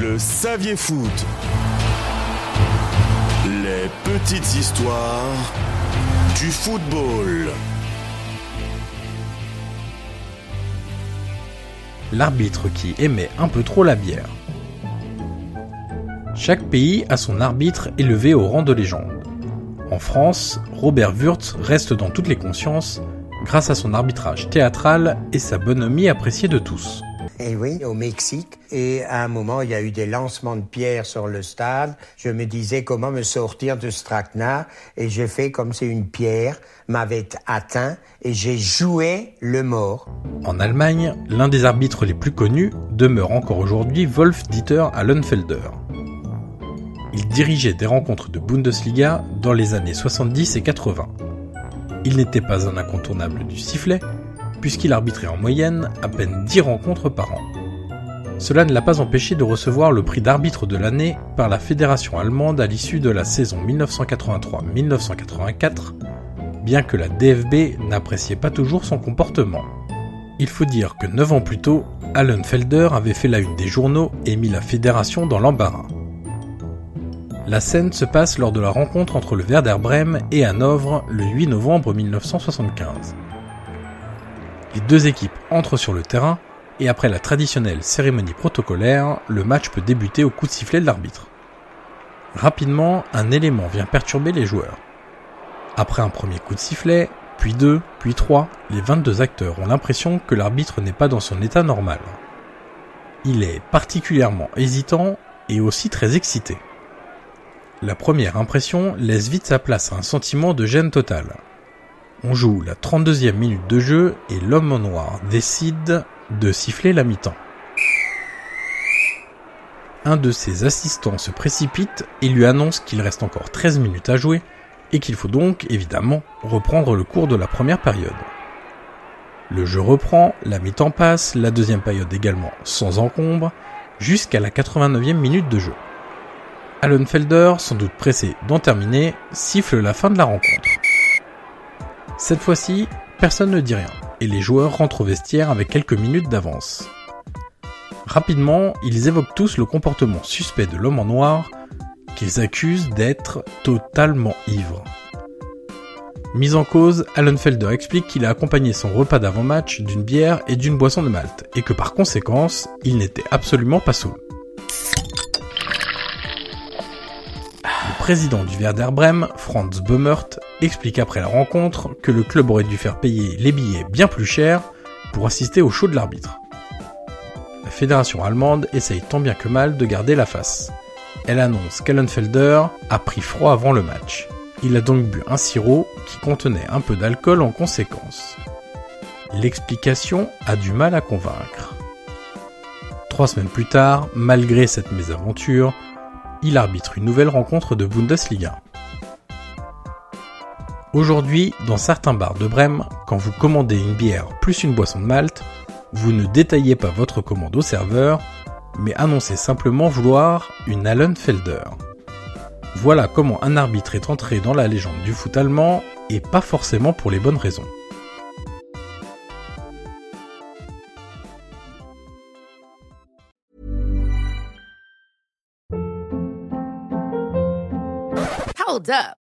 Le Saviez Foot. Les petites histoires du football. L'arbitre qui aimait un peu trop la bière. Chaque pays a son arbitre élevé au rang de légende. En France, Robert Wurtz reste dans toutes les consciences grâce à son arbitrage théâtral et sa bonhomie appréciée de tous. Et oui, au Mexique. Et à un moment, il y a eu des lancements de pierres sur le stade. Je me disais comment me sortir de ce. Et j'ai fait comme si une pierre m'avait atteint et j'ai joué le mort. En Allemagne, l'un des arbitres les plus connus demeure encore aujourd'hui Wolf Dieter Allenfelder. Il dirigeait des rencontres de Bundesliga dans les années 70 et 80. Il n'était pas un incontournable du sifflet, puisqu'il arbitrait en moyenne à peine 10 rencontres par an. Cela ne l'a pas empêché de recevoir le prix d'arbitre de l'année par la fédération allemande à l'issue de la saison 1983-1984, bien que la DFB n'appréciait pas toujours son comportement. Il faut dire que 9 ans plus tôt, Allenfelder avait fait la une des journaux et mis la fédération dans l'embarras. La scène se passe lors de la rencontre entre le Werder Bremen et Hanovre le 8 novembre 1975. Les deux équipes entrent sur le terrain et après la traditionnelle cérémonie protocolaire, le match peut débuter au coup de sifflet de l'arbitre. Rapidement, un élément vient perturber les joueurs. Après un premier coup de sifflet, puis deux, puis trois, les 22 acteurs ont l'impression que l'arbitre n'est pas dans son état normal. Il est particulièrement hésitant et aussi très excité. La première impression laisse vite sa place à un sentiment de gêne totale. On joue la 32e minute de jeu et l'homme en noir décide de siffler la mi-temps. Un de ses assistants se précipite et lui annonce qu'il reste encore 13 minutes à jouer et qu'il faut donc évidemment reprendre le cours de la première période. Le jeu reprend, la mi-temps passe, la deuxième période également sans encombre, jusqu'à la 89e minute de jeu. Allenfelder, sans doute pressé d'en terminer, siffle la fin de la rencontre. Cette fois-ci, personne ne dit rien, et les joueurs rentrent au vestiaire avec quelques minutes d'avance. Rapidement, ils évoquent tous le comportement suspect de l'homme en noir, qu'ils accusent d'être totalement ivre. Mis en cause, Allenfelder explique qu'il a accompagné son repas d'avant-match d'une bière et d'une boisson de malt, et que par conséquence, il n'était absolument pas saoul. Le président du Werder Bremen, Franz Böhmert, explique après la rencontre que le club aurait dû faire payer les billets bien plus cher pour assister au show de l'arbitre. La fédération allemande essaye tant bien que mal de garder la face. Elle annonce qu'Allenfelder a pris froid avant le match. Il a donc bu un sirop qui contenait un peu d'alcool en conséquence. L'explication a du mal à convaincre. Trois semaines plus tard, malgré cette mésaventure, il arbitre une nouvelle rencontre de Bundesliga. Aujourd'hui, dans certains bars de Brême, quand vous commandez une bière plus une boisson de malt, vous ne détaillez pas votre commande au serveur, mais annoncez simplement vouloir une Allenfelder. Voilà comment un arbitre est entré dans la légende du foot allemand, et pas forcément pour les bonnes raisons. Hold up.